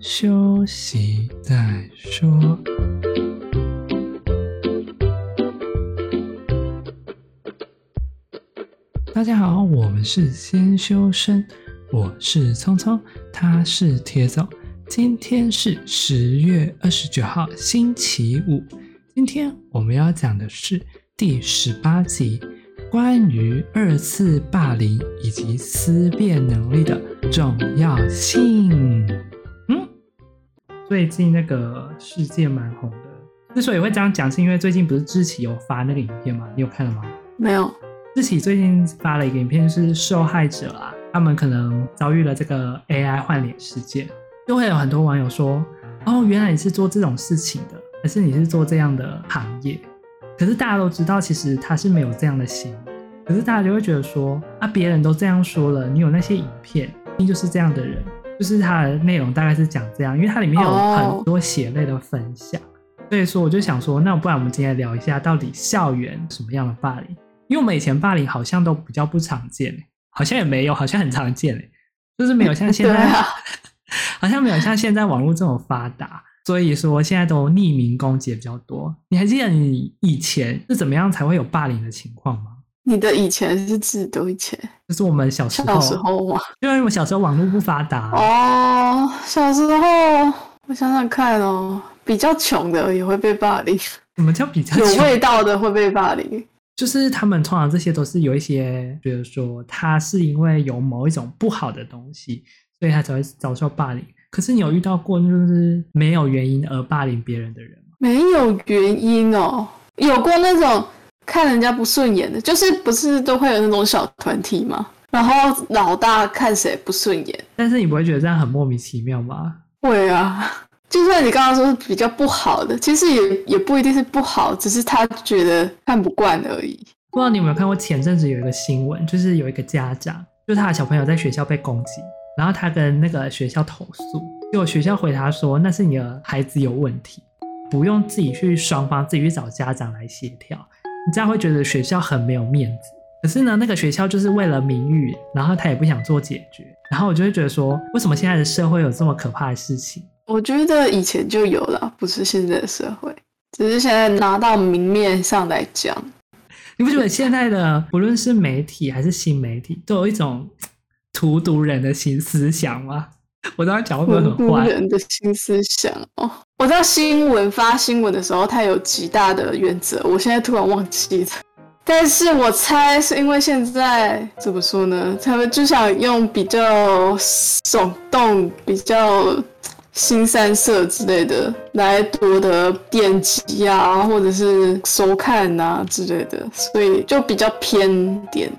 休息再说。大家好，我们是先修身，我是聪聪，他是铁总。今天是十月二十九号，星期五。今天我们要讲的是第十八集。关于二次霸凌以及思辨能力的重要性。嗯，最近那个事件蛮红的。之所以会这样讲，是因为最近不是志奇有发那个影片吗？你有看了吗？没有。志奇最近发了一个影片，就是受害者啊，他们可能遭遇了这个 AI 换脸事件，就会有很多网友说：“哦，原来你是做这种事情的，还是你是做这样的行业？”可是大家都知道，其实他是没有这样的行为。可是大家就会觉得说，啊，别人都这样说了，你有那些影片，你就是这样的人，就是它的内容大概是讲这样，因为它里面有很多血泪的分享。Oh. 所以说，我就想说，那不然我们今天聊一下，到底校园什么样的霸凌？因为我们以前霸凌好像都比较不常见，好像也没有，好像很常见，就是没有像现在，啊、好像没有像现在网络这么发达。所以说现在都匿名攻击比较多。你还记得你以前是怎么样才会有霸凌的情况吗？你的以前是指多以前？就是我们小时候。小时候吗？因为我小时候网络不发达。哦，小时候我想想看哦，比较穷的也会被霸凌。什么叫比较穷？有味道的会被霸凌？就是他们通常这些都是有一些，比如说他是因为有某一种不好的东西，所以他才会遭受霸凌。可是你有遇到过就是没有原因而霸凌别人的人吗？没有原因哦，有过那种看人家不顺眼的，就是不是都会有那种小团体吗？然后老大看谁不顺眼，但是你不会觉得这样很莫名其妙吗？会啊，就算你刚刚说是比较不好的，其实也也不一定是不好，只是他觉得看不惯而已。不知道你有没有看过前阵子有一个新闻，就是有一个家长，就是他的小朋友在学校被攻击。然后他跟那个学校投诉，结果学校回答说，那是你的孩子有问题，不用自己去双方自己去找家长来协调，你这样会觉得学校很没有面子。可是呢，那个学校就是为了名誉，然后他也不想做解决。然后我就会觉得说，为什么现在的社会有这么可怕的事情？我觉得以前就有了，不是现在的社会，只是现在拿到明面上来讲。你不觉得现在的不论是媒体还是新媒体，都有一种？荼毒人的新思想吗？我刚刚讲会不会很坏？人的新思想哦，我知道新闻发新闻的时候，它有极大的原则，我现在突然忘记了。但是我猜是因为现在怎么说呢？他们就想用比较耸动、比较新三色之类的来夺得点击啊，或者是收看啊之类的，所以就比较偏点。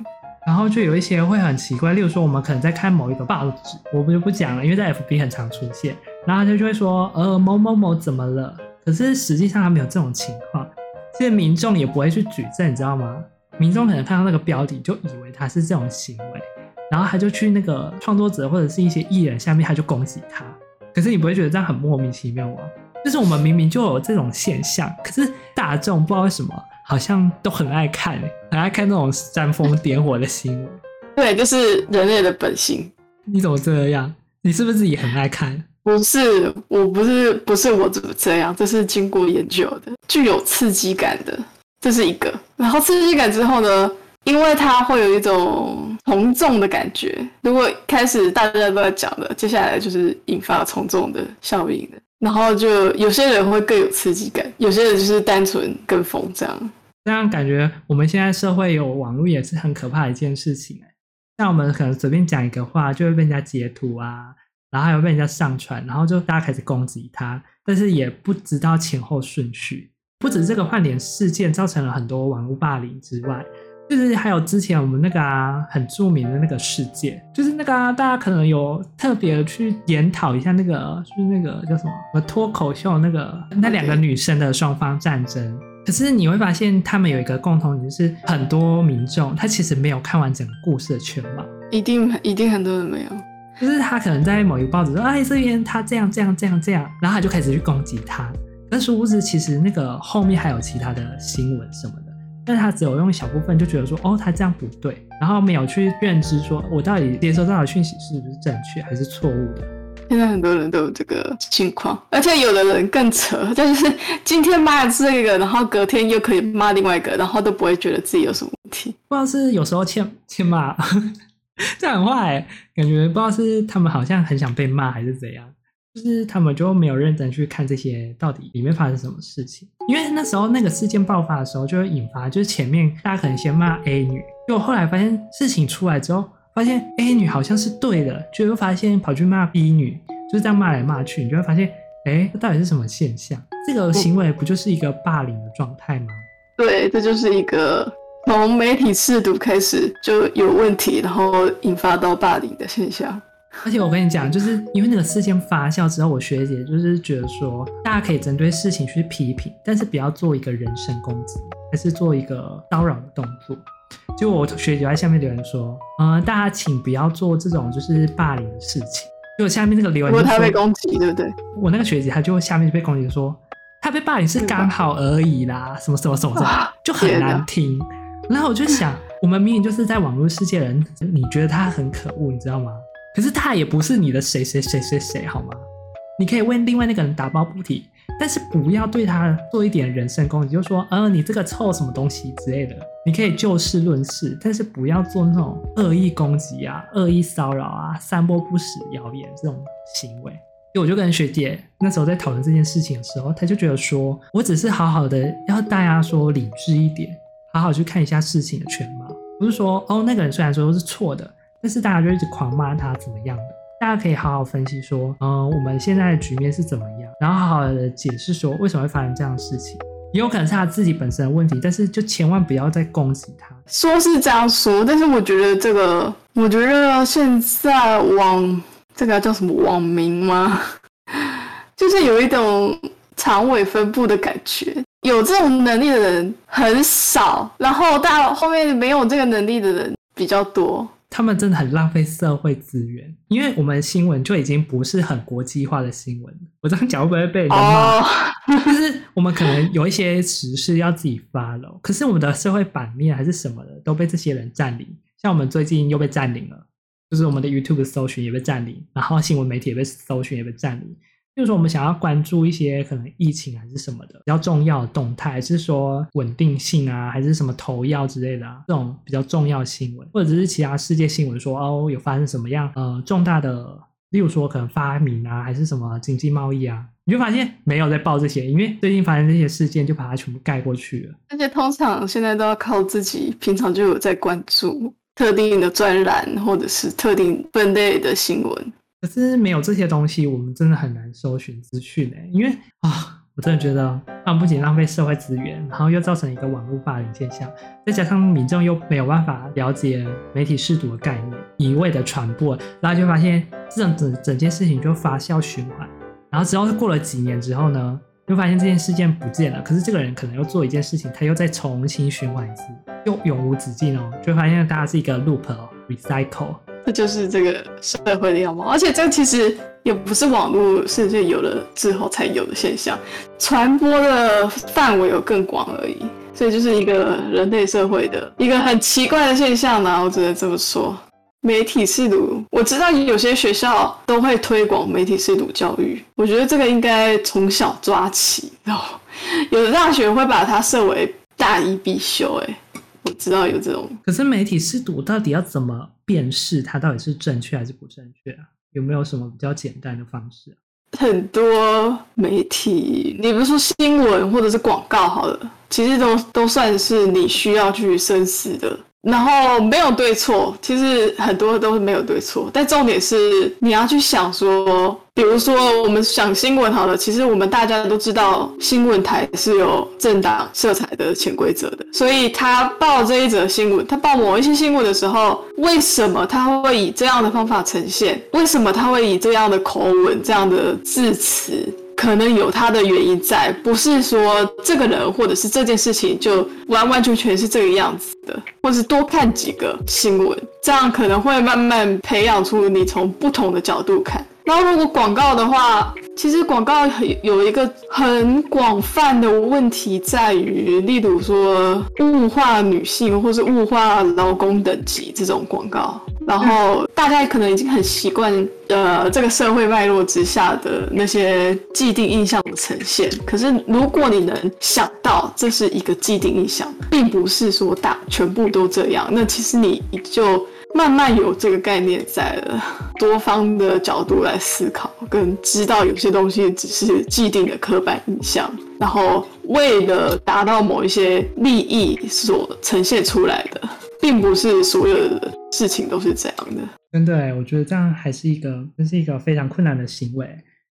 然后就有一些会很奇怪，例如说我们可能在看某一个报纸，我们就不讲了，因为在 FB 很常出现。然后他就会说，呃，某某某怎么了？可是实际上他没有这种情况，其实民众也不会去举证，你知道吗？民众可能看到那个标题就以为他是这种行为，然后他就去那个创作者或者是一些艺人下面，他就攻击他。可是你不会觉得这样很莫名其妙吗？就是我们明明就有这种现象，可是大众不知道为什么。好像都很爱看，很爱看那种煽风点火的新闻。对，就是人类的本性。你怎么这样？你是不是也很爱看？不是，我不是，不是我怎么这样？这是经过研究的，具有刺激感的，这是一个。然后刺激感之后呢，因为它会有一种从众的感觉。如果开始大家都在讲的，接下来就是引发从众的效应的。然后就有些人会更有刺激感，有些人就是单纯跟风这样。这样感觉，我们现在社会有网络也是很可怕的一件事情。像我们可能随便讲一个话，就会被人家截图啊，然后还有被人家上传，然后就大家开始攻击他，但是也不知道前后顺序。不止这个换脸事件造成了很多网络霸凌之外，就是还有之前我们那个啊很著名的那个事件，就是那个啊大家可能有特别去检讨一下那个，就是那个叫什么脱口秀那个那两个女生的双方战争。可是你会发现，他们有一个共同点，就是很多民众他其实没有看完整个故事的全貌。一定一定很多人没有，就是他可能在某一个报纸说，哎，这边他这样这样这样这样，然后他就开始去攻击他。但殊不知，其实那个后面还有其他的新闻什么的，但是他只有用小部分就觉得说，哦，他这样不对，然后没有去认知说，我到底接收到的讯息是不是正确还是错误的。现在很多人都有这个情况，而且有的人更扯，就是今天骂这个，然后隔天又可以骂另外一个，然后都不会觉得自己有什么问题。不知道是有时候欠欠骂，这样很坏，感觉不知道是他们好像很想被骂还是怎样。就是他们就没有认真去看这些到底里面发生什么事情，因为那时候那个事件爆发的时候，就会引发就是前面大家可能先骂 A 女，结果后来发现事情出来之后，发现 A 女好像是对的，就会发现跑去骂 B 女，就是这样骂来骂去，你就会发现，哎，这到底是什么现象？这个行为不就是一个霸凌的状态吗？对，这就是一个从媒体试读开始就有问题，然后引发到霸凌的现象。而且我跟你讲，就是因为那个事件发酵之后，我学姐就是觉得说，大家可以针对事情去批评，但是不要做一个人身攻击，还是做一个骚扰的动作。就我学姐在下面留言说，嗯，大家请不要做这种就是霸凌的事情。就下面那个留言，如果他被攻击，对不对？我那个学姐她就下面就被攻击说，她被霸凌是刚好而已啦，什么什么什么什么，就很难听。然后我就想，我们明明就是在网络世界的人，你觉得他很可恶，你知道吗？可是他也不是你的谁谁谁谁谁，好吗？你可以为另外那个人打抱不平，但是不要对他做一点人身攻击，就说，呃，你这个臭什么东西之类的。你可以就事论事，但是不要做那种恶意攻击啊、恶意骚扰啊、散播不实谣言这种行为。所以我就跟学姐那时候在讨论这件事情的时候，她就觉得说，我只是好好的要大家说理智一点，好好去看一下事情的全貌，不是说哦，那个人虽然说是错的。但是大家就一直狂骂他怎么样的？大家可以好好分析说，嗯，我们现在的局面是怎么样，然后好好的解释说为什么会发生这样的事情。也有可能是他自己本身的问题，但是就千万不要再攻击他。说是这样说，但是我觉得这个，我觉得现在网这个叫什么网民吗？就是有一种长尾分布的感觉，有这种能力的人很少，然后到后面没有这个能力的人比较多。他们真的很浪费社会资源，因为我们新闻就已经不是很国际化的新闻。我这样讲会不会被人骂？就是我们可能有一些时事要自己 follow，可是我们的社会版面还是什么的都被这些人占领。像我们最近又被占领了，就是我们的 YouTube 搜寻也被占领，然后新闻媒体也被搜寻也被占领。就是说，我们想要关注一些可能疫情还是什么的比较重要的动态，还是说稳定性啊，还是什么投药之类的啊，这种比较重要新闻，或者是其他世界新闻说哦，有发生什么样呃重大的，例如说可能发明啊，还是什么经济贸易啊，你就发现没有在报这些，因为最近发生这些事件就把它全部盖过去了。而且通常现在都要靠自己，平常就有在关注特定的专栏或者是特定分类的新闻。可是没有这些东西，我们真的很难搜寻资讯诶。因为啊，我真的觉得，啊不仅浪费社会资源，然后又造成一个网络霸凌现象，再加上民众又没有办法了解媒体识读的概念，一味的传播，然后就发现这种整整件事情就发酵循环。然后之后过了几年之后呢，就发现这件事件不见了，可是这个人可能又做一件事情，他又再重新循环一次，又永无止境哦，就发现大家是一个 loop 哦，recycle。这就是这个社会的样貌，而且这其实也不是网络世界有了之后才有的现象，传播的范围有更广而已，所以就是一个人类社会的一个很奇怪的现象呢，我只能这么说。媒体识读，我知道有些学校都会推广媒体识读教育，我觉得这个应该从小抓起，然后有的大学会把它设为大一必修，哎。我知道有这种，可是媒体识读到底要怎么辨识它到底是正确还是不正确啊？有没有什么比较简单的方式？很多媒体，你比如说新闻或者是广告，好了，其实都都算是你需要去深思的。然后没有对错，其实很多都是没有对错，但重点是你要去想说，比如说我们想新闻好了，其实我们大家都知道新闻台是有政党色彩的潜规则的，所以他报这一则新闻，他报某一些新闻的时候，为什么他会以这样的方法呈现？为什么他会以这样的口吻、这样的字词？可能有他的原因在，不是说这个人或者是这件事情就完完全全是这个样子的，或是多看几个新闻，这样可能会慢慢培养出你从不同的角度看。然后如果广告的话，其实广告有一个很广泛的问题在于，例如说物化女性或是物化劳工等级这种广告。然后大家可能已经很习惯呃这个社会脉络之下的那些既定印象的呈现。可是如果你能想到这是一个既定印象，并不是说大全部都这样，那其实你就慢慢有这个概念在了，多方的角度来思考，跟知道有些东西只是既定的刻板印象，然后为了达到某一些利益所呈现出来的，并不是所有的事情都是这样的。真的，我觉得这样还是一个，这是一个非常困难的行为。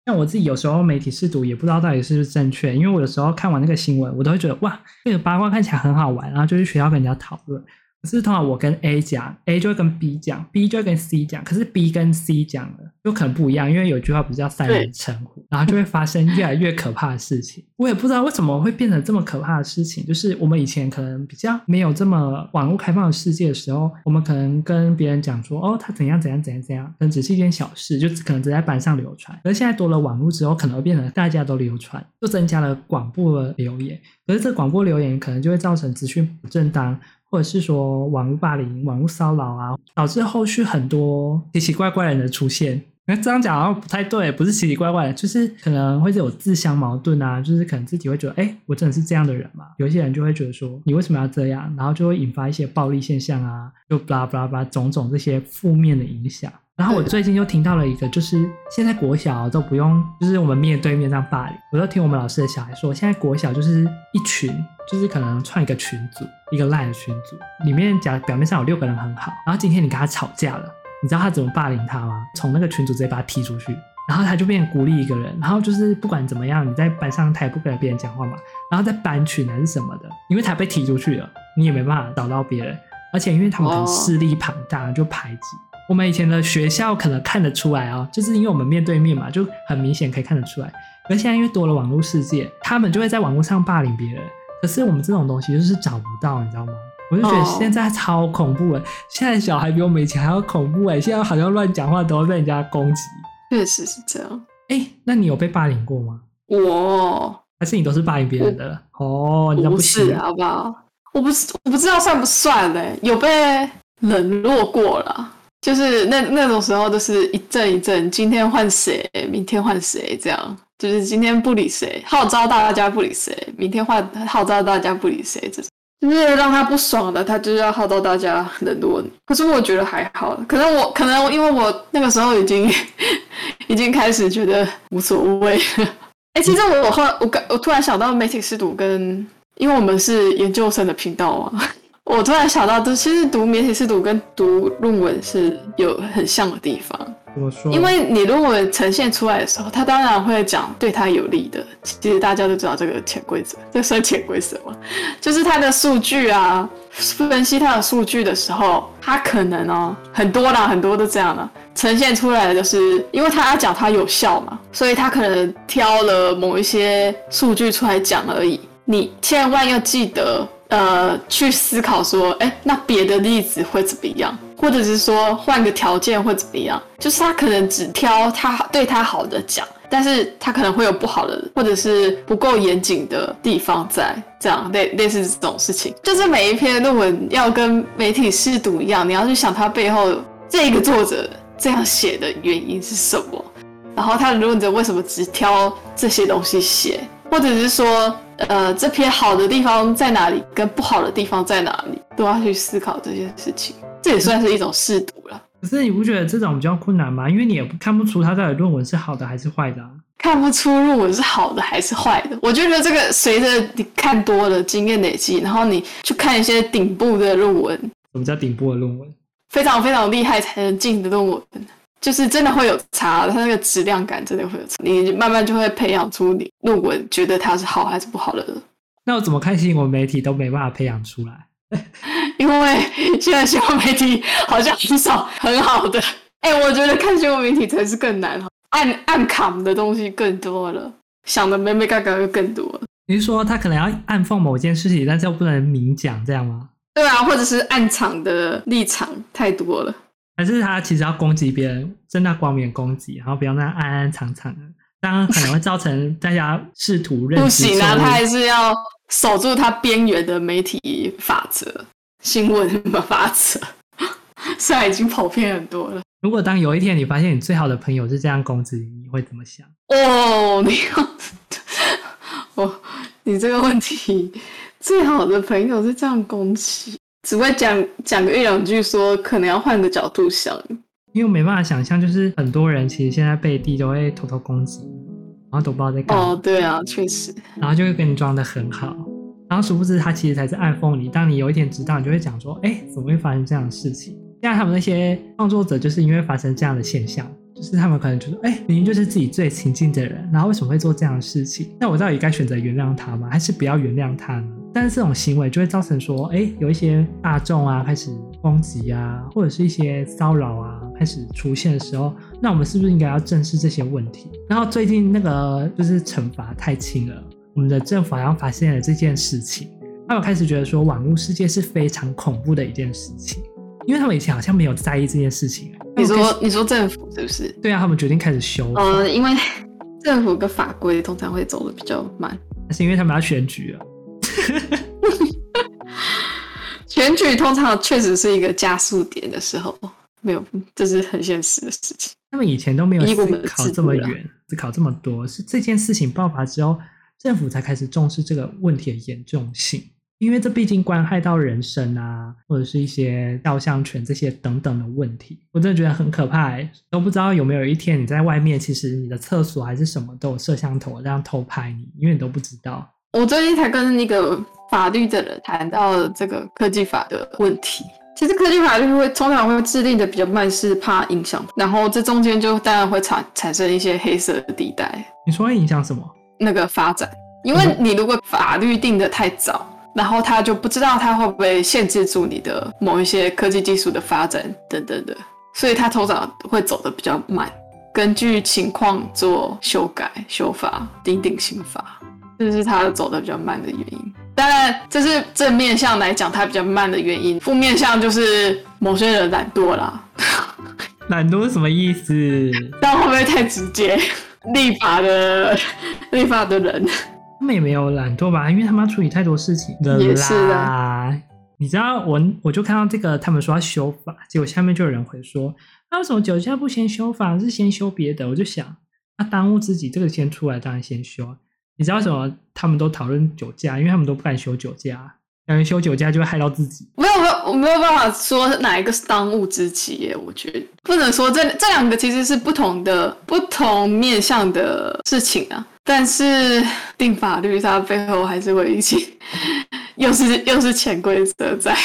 像我自己有时候媒体试读也不知道到底是不是正确，因为我有时候看完那个新闻，我都会觉得哇，那个八卦看起来很好玩，然后就去学校跟人家讨论。可是通常我跟 A 讲，A 就会跟 B 讲，B 就会跟 C 讲。可是 B 跟 C 讲了，就可能不一样，因为有句话不是叫三人成虎，然后就会发生越来越可怕的事情。我也不知道为什么会变成这么可怕的事情。就是我们以前可能比较没有这么网络开放的世界的时候，我们可能跟别人讲说，哦，他怎样怎样怎样怎样，可能只是一件小事，就可能只在班上流传。而现在多了网络之后，可能会变成大家都流传，就增加了广播的留言。可是这广播留言可能就会造成资讯不正当。或者是说网络霸凌、网络骚扰啊，导致后续很多奇奇怪怪的人的出现。那这样讲好像不太对，不是奇奇怪怪的，就是可能会是有自相矛盾啊，就是可能自己会觉得，哎，我真的是这样的人嘛？有一些人就会觉得说，你为什么要这样？然后就会引发一些暴力现象啊，就巴拉巴拉巴拉种种这些负面的影响。然后我最近又听到了一个，就是现在国小都不用，就是我们面对面这样霸凌。我都听我们老师的小孩说，现在国小就是一群，就是可能创一个群组，一个烂的群组，里面假表面上有六个人很好，然后今天你跟他吵架了，你知道他怎么霸凌他吗？从那个群组直接把他踢出去，然后他就变成孤立一个人，然后就是不管怎么样，你在班上他也不跟别人讲话嘛，然后在班群还是什么的，因为他被踢出去了，你也没办法找到别人，而且因为他们可能势力庞大，就排挤。我们以前的学校可能看得出来哦，就是因为我们面对面嘛，就很明显可以看得出来。而现在因为多了网络世界，他们就会在网络上霸凌别人。可是我们这种东西就是找不到，你知道吗？我就觉得现在超恐怖诶，现在小孩比我们以前还要恐怖诶，现在好像乱讲话都会被人家攻击。确实是这样。哎，那你有被霸凌过吗？我还是你都是霸凌别人的？哦，你都不是，好不好？我不是，我不知道算不算嘞？有被冷落过了。就是那那种时候，都是一阵一阵，今天换谁，明天换谁，这样。就是今天不理谁，号召大家不理谁，明天换号召大家不理谁，这种。就是让他不爽的，他就是要号召大家冷落你。可是我觉得还好，可能我可能因为我那个时候已经 已经开始觉得无所谓。哎、欸，其实我我后来我我突然想到媒体识读跟，因为我们是研究生的频道啊。我突然想到，就其实读媒体识读跟读论文是有很像的地方。因为你论文呈现出来的时候，他当然会讲对他有利的。其实大家都知道这个潜规则，这算潜规则吗？就是他的数据啊，分析他的数据的时候，他可能哦很多啦，很多都这样了，呈现出来的就是因为他要讲他有效嘛，所以他可能挑了某一些数据出来讲而已。你千万要记得。呃，去思考说，哎，那别的例子会怎么样？或者是说换个条件会怎么样？就是他可能只挑他对他好的讲，但是他可能会有不好的，或者是不够严谨的地方在，这样类类似这种事情。就是每一篇论文要跟媒体试读一样，你要去想他背后这个作者这样写的原因是什么，然后他的论者为什么只挑这些东西写，或者是说。呃，这篇好的地方在哪里，跟不好的地方在哪里，都要去思考这件事情。这也算是一种试读了。可是你不觉得这种比较困难吗？因为你也看不出他到底论文是好的还是坏的啊。看不出论文是好的还是坏的。我觉得这个随着你看多了经验累积，然后你去看一些顶部的论文。什么叫顶部的论文？非常非常厉害才能进的论文。就是真的会有差，它那个质量感真的会有差，你慢慢就会培养出你论文觉得它是好还是不好的。那我怎么看新闻媒体都没办法培养出来？因为现在新闻媒体好像很少很好的。哎、欸，我觉得看新闻媒体才是更难，暗暗扛的东西更多了，想的眉眉角角又更多了。你是说他可能要暗讽某件事情，但是又不能明讲，这样吗？对啊，或者是暗藏的立场太多了。还是他其实要攻击别人，正大光明攻击，然后不要那样暗暗藏藏的，当然可能会造成大家试图认识。不行啊，他还是要守住他边缘的媒体法则、新闻法则。虽然已经跑偏很多了。如果当有一天你发现你最好的朋友是这样攻击你，你会怎么想？哦，你要，哦，你这个问题，最好的朋友是这样攻击，只会讲讲个一两句说，说可能要换个角度想。因为我没办法想象，就是很多人其实现在背地都会偷偷攻击，然后都不知道在干嘛。哦，对啊，确实。然后就会跟你装的很好，然后殊不知他其实才是暗讽你。当你有一天知道，你就会讲说：“哎，怎么会发生这样的事情？”现在他们那些创作者就是因为发生这样的现象，就是他们可能就说：“哎，明明就是自己最亲近的人，然后为什么会做这样的事情？那我到底该选择原谅他吗？还是不要原谅他呢？”但是这种行为就会造成说：“哎，有一些大众啊开始攻击啊，或者是一些骚扰啊。”开始出现的时候，那我们是不是应该要正视这些问题？然后最近那个就是惩罚太轻了，我们的政府好像发现了这件事情，他们开始觉得说网络世界是非常恐怖的一件事情，因为他们以前好像没有在意这件事情。你说你说政府是不是？对啊，他们决定开始修。呃，因为政府的法规通常会走的比较慢，那是因为他们要选举了。选举通常确实是一个加速点的时候。没有，这是很现实的事情。他们以前都没有思考这么远，思考这么多，是这件事情爆发之后，政府才开始重视这个问题的严重性。因为这毕竟关害到人身啊，或者是一些肖像权这些等等的问题。我真的觉得很可怕，都不知道有没有一天你在外面，其实你的厕所还是什么都有摄像头这样偷拍你，因为你都不知道。我最近才跟那个法律的人谈到这个科技法的问题。其实科技法律会通常会制定的比较慢，是怕影响，然后这中间就当然会产产生一些黑色的地带。你说会影响什么？那个发展，因为你如果法律定得太早，然后他就不知道他会不会限制住你的某一些科技技术的发展等等的，所以他通常会走得比较慢，根据情况做修改、修法、订定新法，这是他走的比较慢的原因。当然，这是正面向来讲，他比较慢的原因。负面向就是某些人懒惰啦。懒惰是什么意思？但会不会太直接？立法的立法的人，他们也没有懒惰吧？因为他们要处理太多事情。也是啊。你知道我，我就看到这个，他们说要修法，结果下面就有人会说：“那为什么酒驾不先修法，是先修别的？”我就想，那耽误自己，这个先出来，当然先修。你知道为什么他们都讨论酒驾？因为他们都不敢修酒驾，感觉修酒驾就会害到自己。没有没有，我没有办法说哪一个是当务之急耶。我觉得不能说这这两个其实是不同的、不同面向的事情啊。但是定法律它背后还是会一起，又是又是潜规则在。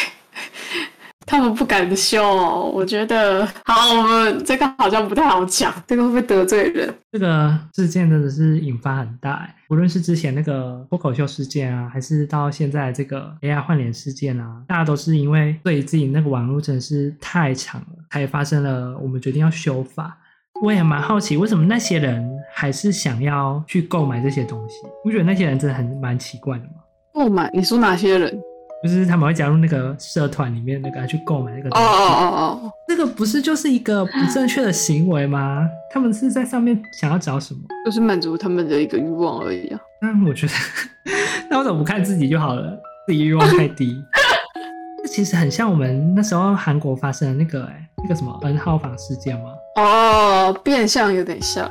他们不敢修，我觉得好，我们这个好像不太好讲，这个会不会得罪人？这个事件真的是引发很大，无论是之前那个脱口秀事件啊，还是到现在这个 AI 换脸事件啊，大家都是因为对自己那个网络真的是太长了，才发生了我们决定要修法。我也蛮好奇，为什么那些人还是想要去购买这些东西？我觉得那些人真的很蛮奇怪的嘛。购买？你说哪些人？就是他们会加入那个社团里面，那个去购买那个东西。哦哦哦哦，那个不是就是一个不正确的行为吗？他们是在上面想要找什么？就是满足他们的一个欲望而已啊。那我觉得，那我怎么不看自己就好了？自己欲望太低。这其实很像我们那时候韩国发生的那个哎、欸，那个什么 N 号房事件吗？哦，变相有点像。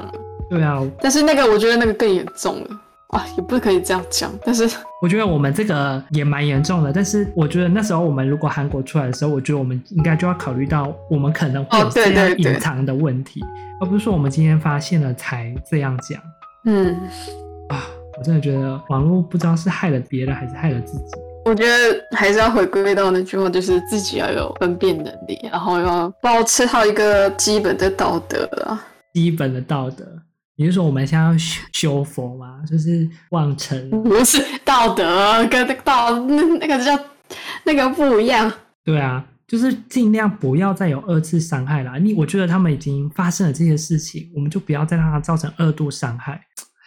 对啊，但是那个我觉得那个更严重了。啊，也不可以这样讲，但是我觉得我们这个也蛮严重的。但是我觉得那时候我们如果韩国出来的时候，我觉得我们应该就要考虑到我们可能会有这样隐藏的问题，哦、对对对，而不是说我们今天发现了才这样讲。嗯，啊，我真的觉得网络不知道是害了别人还是害了自己。我觉得还是要回归到那句话，就是自己要有分辨能力，然后要保持好一个基本的道德啊，基本的道德。你是说我们现在要修修佛吗？就是望尘，不是道德跟道那那个叫那个不一样。对啊，就是尽量不要再有二次伤害啦。你我觉得他们已经发生了这些事情，我们就不要再让它造成二度伤害。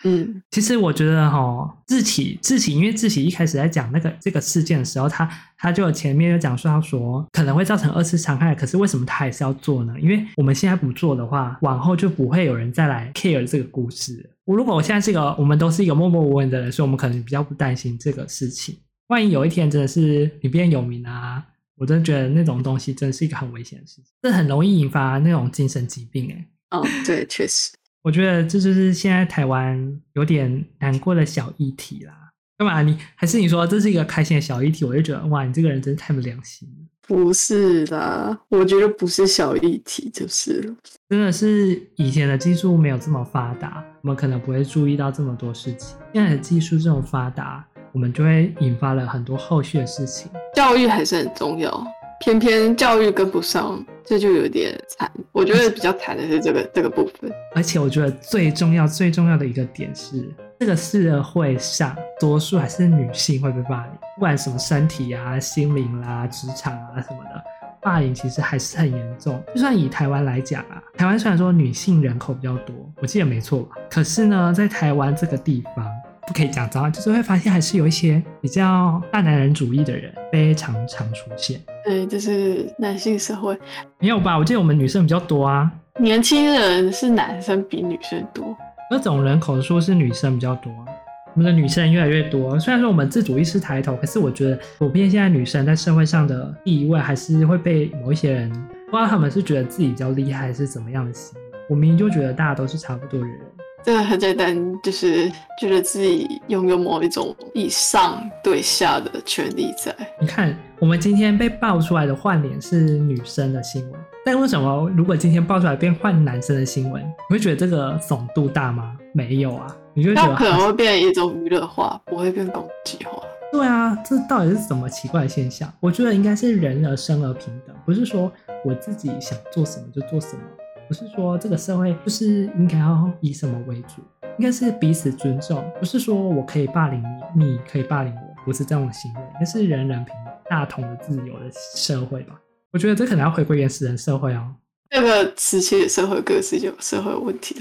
嗯，其实我觉得哈，志祺志祺，因为志祺一开始在讲那个这个事件的时候，他他就前面就讲说，他说可能会造成二次伤害，可是为什么他还是要做呢？因为我们现在不做的话，往后就不会有人再来 care 这个故事。我如果我现在是一个，我们都是一个默默无闻的人，所以我们可能比较不担心这个事情。万一有一天真的是你变有名啊，我真的觉得那种东西真的是一个很危险的事情，这很容易引发那种精神疾病哎。哦，对，确实，我觉得这就是现在台湾有点难过的小议题啦。干嘛？你还是你说这是一个开心的小议题？我就觉得哇，你这个人真是太没良心了。不是啦，我觉得不是小议题，就是了。真的是以前的技术没有这么发达，我们可能不会注意到这么多事情。现在的技术这么发达，我们就会引发了很多后续的事情。教育还是很重要，偏偏教育跟不上，这就有点惨。我觉得比较惨的是这个这个部分。而且我觉得最重要最重要的一个点是，这个社会上多数还是女性会被霸凌，不管什么身体啊、心灵啦、啊、职场啊什么的。霸凌其实还是很严重，就算以台湾来讲啊，台湾虽然说女性人口比较多，我记得没错吧？可是呢，在台湾这个地方，不可以讲脏话，就是会发现还是有一些比较大男人主义的人非常常出现。对，就是男性社会没有吧？我记得我们女生比较多啊，年轻人是男生比女生多，那总人口数是女生比较多啊。我们的女生越来越多，虽然说我们自主意识抬头，可是我觉得普遍现在女生在社会上的地位还是会被某一些人，不知道他们是觉得自己比较厉害，还是怎么样的心。我明明就觉得大家都是差不多的人，这个很简单，就是觉得自己拥有某一种以上对下的权利在。你看，我们今天被爆出来的换脸是女生的新闻，但为什么如果今天爆出来变换男生的新闻，你会觉得这个耸度大吗？没有啊。你就觉得可能会变成一种娱乐化，不会变攻击化。对啊，这到底是什么奇怪的现象？我觉得应该是人而生而平等，不是说我自己想做什么就做什么，不是说这个社会就是应该要以什么为主，应该是彼此尊重，不是说我可以霸凌你，你可以霸凌我，不是这样的行为，应该是人人平等、大同的自由的社会吧？我觉得这可能要回归原始人社会哦。那个时期的社会各是有社会问题的。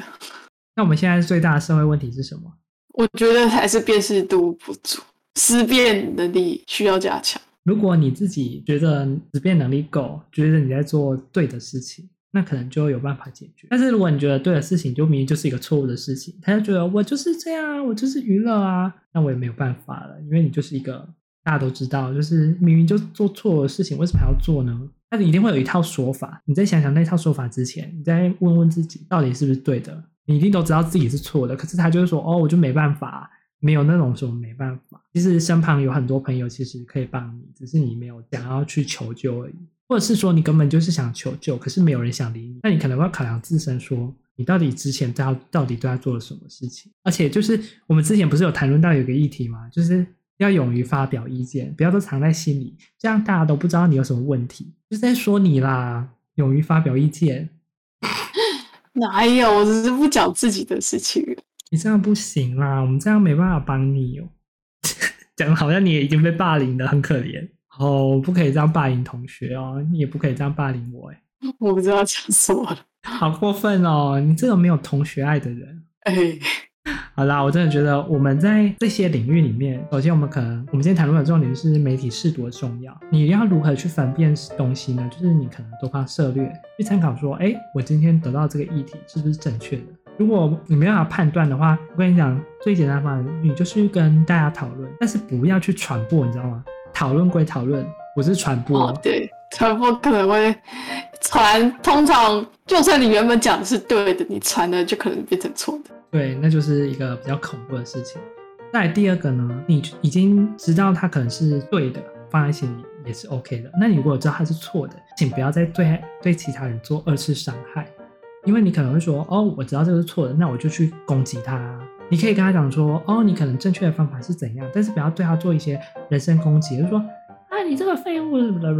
那我们现在最大的社会问题是什么？我觉得还是辨识度不足，思辨能力需要加强。如果你自己觉得思辨能力够，觉得你在做对的事情，那可能就有办法解决。但是如果你觉得对的事情就明明就是一个错误的事情，他就觉得我就是这样，我就是娱乐啊，那我也没有办法了，因为你就是一个大家都知道，就是明明就做错的事情，为什么还要做呢？那你一定会有一套说法。你在想想那套说法之前，你再问问自己，到底是不是对的？你一定都知道自己是错的，可是他就是说，哦，我就没办法，没有那种什么没办法。其实身旁有很多朋友，其实可以帮你，只是你没有想要去求救而已，或者是说你根本就是想求救，可是没有人想理你。那你可能要考量自身，说你到底之前到到底对他做了什么事情？而且就是我们之前不是有谈论到有个议题吗？就是要勇于发表意见，不要都藏在心里，这样大家都不知道你有什么问题，就是在说你啦。勇于发表意见。哪有？我只是不讲自己的事情。你这样不行啦，我们这样没办法帮你哦。讲的好像你也已经被霸凌了，很可怜哦。不可以这样霸凌同学哦，你也不可以这样霸凌我哎。我不知道讲什么了，好过分哦！你这个没有同学爱的人。哎。好啦，我真的觉得我们在这些领域里面，首先我们可能，我们今天谈论的重点是媒体识读的重要。你要如何去分辨东西呢？就是你可能多方涉略，去参考说，哎，我今天得到这个议题是不是正确的？如果你没办法判断的话，我跟你讲，最简单的方法，你就是跟大家讨论，但是不要去传播，你知道吗？讨论归讨论，我是传播。哦，对，传播可能会传，通常就算你原本讲的是对的，你传的就可能变成错的。对，那就是一个比较恐怖的事情。再来第二个呢，你已经知道它可能是对的，放在心里也是 OK 的。那你如果知道它是错的，请不要再对对其他人做二次伤害，因为你可能会说，哦，我知道这个是错的，那我就去攻击他。你可以跟他讲说，哦，你可能正确的方法是怎样，但是不要对他做一些人身攻击，就是说，啊，你这个废物什么的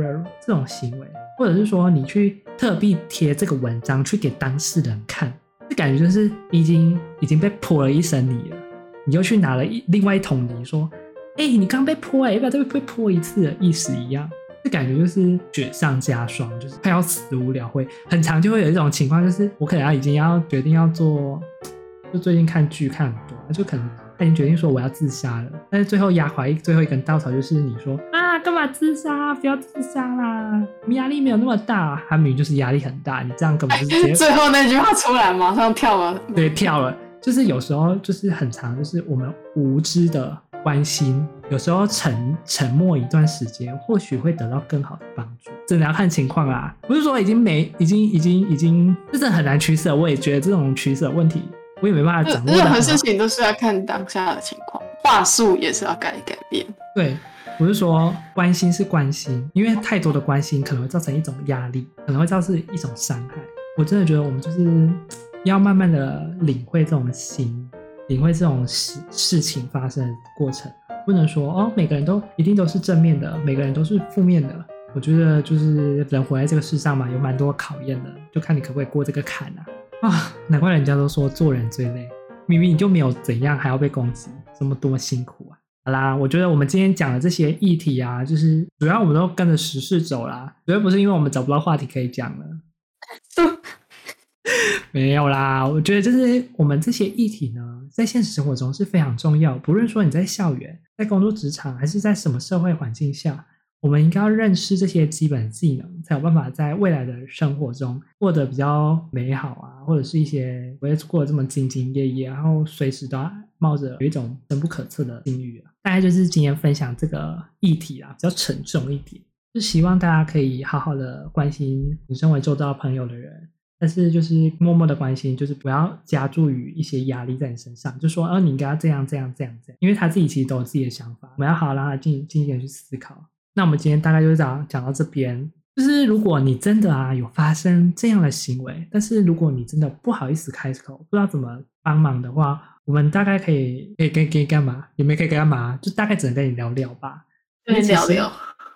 这种行为，或者是说你去特地贴这个文章去给当事人看。这感觉就是已经已经被泼了一身泥了，你又去拿了一另外一桶泥，说：“哎、你刚被泼，要不要再被泼一次的？”意思一样，这感觉就是雪上加霜，就是快要死无聊会。很常就会有一种情况，就是我可能要已经要决定要做，就最近看剧看很多，就可能他已经决定说我要自杀了，但是最后压垮一最后一根稻草就是你说啊。干嘛自杀？不要自杀啦！你压力没有那么大，他明明就是压力很大。你这样根本就是直接 最后那句话出来，马上跳了。对，跳了。就是有时候就是很长，就是我们无知的关心，有时候沉沉默一段时间，或许会得到更好的帮助。真的要看情况啦，不是说已经没，已经已经已经，真的很难取舍。我也觉得这种取舍问题，我也没办法掌握。任何事情都是要看当下的情况，话术也是要改一改变。对，我是说关心是关心，因为太多的关心可能会造成一种压力，可能会造成一种伤害。我真的觉得我们就是要慢慢的领会这种心。领会这种事事情发生的过程，不能说哦，每个人都一定都是正面的，每个人都是负面的。我觉得就是人活在这个世上嘛，有蛮多考验的，就看你可不可以过这个坎啊！啊，难怪人家都说做人最累，明明你就没有怎样，还要被攻击，这么多辛苦啊！好啦，我觉得我们今天讲的这些议题啊，就是主要我们都跟着时事走啦，绝对不是因为我们找不到话题可以讲了。没有啦，我觉得就是我们这些议题呢，在现实生活中是非常重要。不论说你在校园、在工作职场，还是在什么社会环境下，我们应该要认识这些基本技能，才有办法在未来的生活中过得比较美好啊，或者是一些不会过得这么兢兢业业，然后随时都要冒着有一种深不可测的境遇啊。大概就是今天分享这个议题啊，比较沉重一点，就希望大家可以好好的关心你身为周遭朋友的人。但是就是默默的关心，就是不要加注于一些压力在你身上，就说，哦，你应该要这样这样这样这样，因为他自己其实都有自己的想法，我们要好好让他进进一点去思考。那我们今天大概就是讲讲到这边，就是如果你真的啊有发生这样的行为，但是如果你真的不好意思开口，不知道怎么帮忙的话，我们大概可以可以可以可以干嘛？也没可以干嘛？就大概只能跟你聊聊吧，跟你聊聊。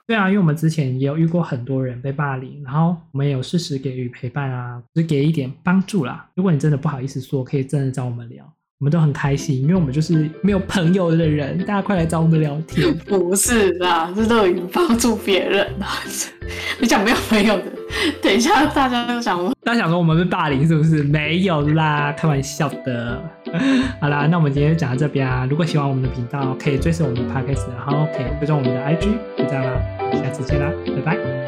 对啊，因为我们之前也有遇过很多人被霸凌，然后我们也有适时给予陪伴啊，就是给一点帮助啦。如果你真的不好意思说，可以真的找我们聊，我们都很开心，因为我们就是没有朋友的人，大家快来找我们聊天。不是啦，这都已经帮助别人了。你讲没有朋友的，等一下大家都想说，大家想说我们是霸凌是不是？没有啦，开玩笑的。好啦，那我们今天就讲到这边啊。如果喜欢我们的频道，可以追随我们的 podcast，然后可以追踪我们的 IG，就这样啦。下次见啦，拜拜。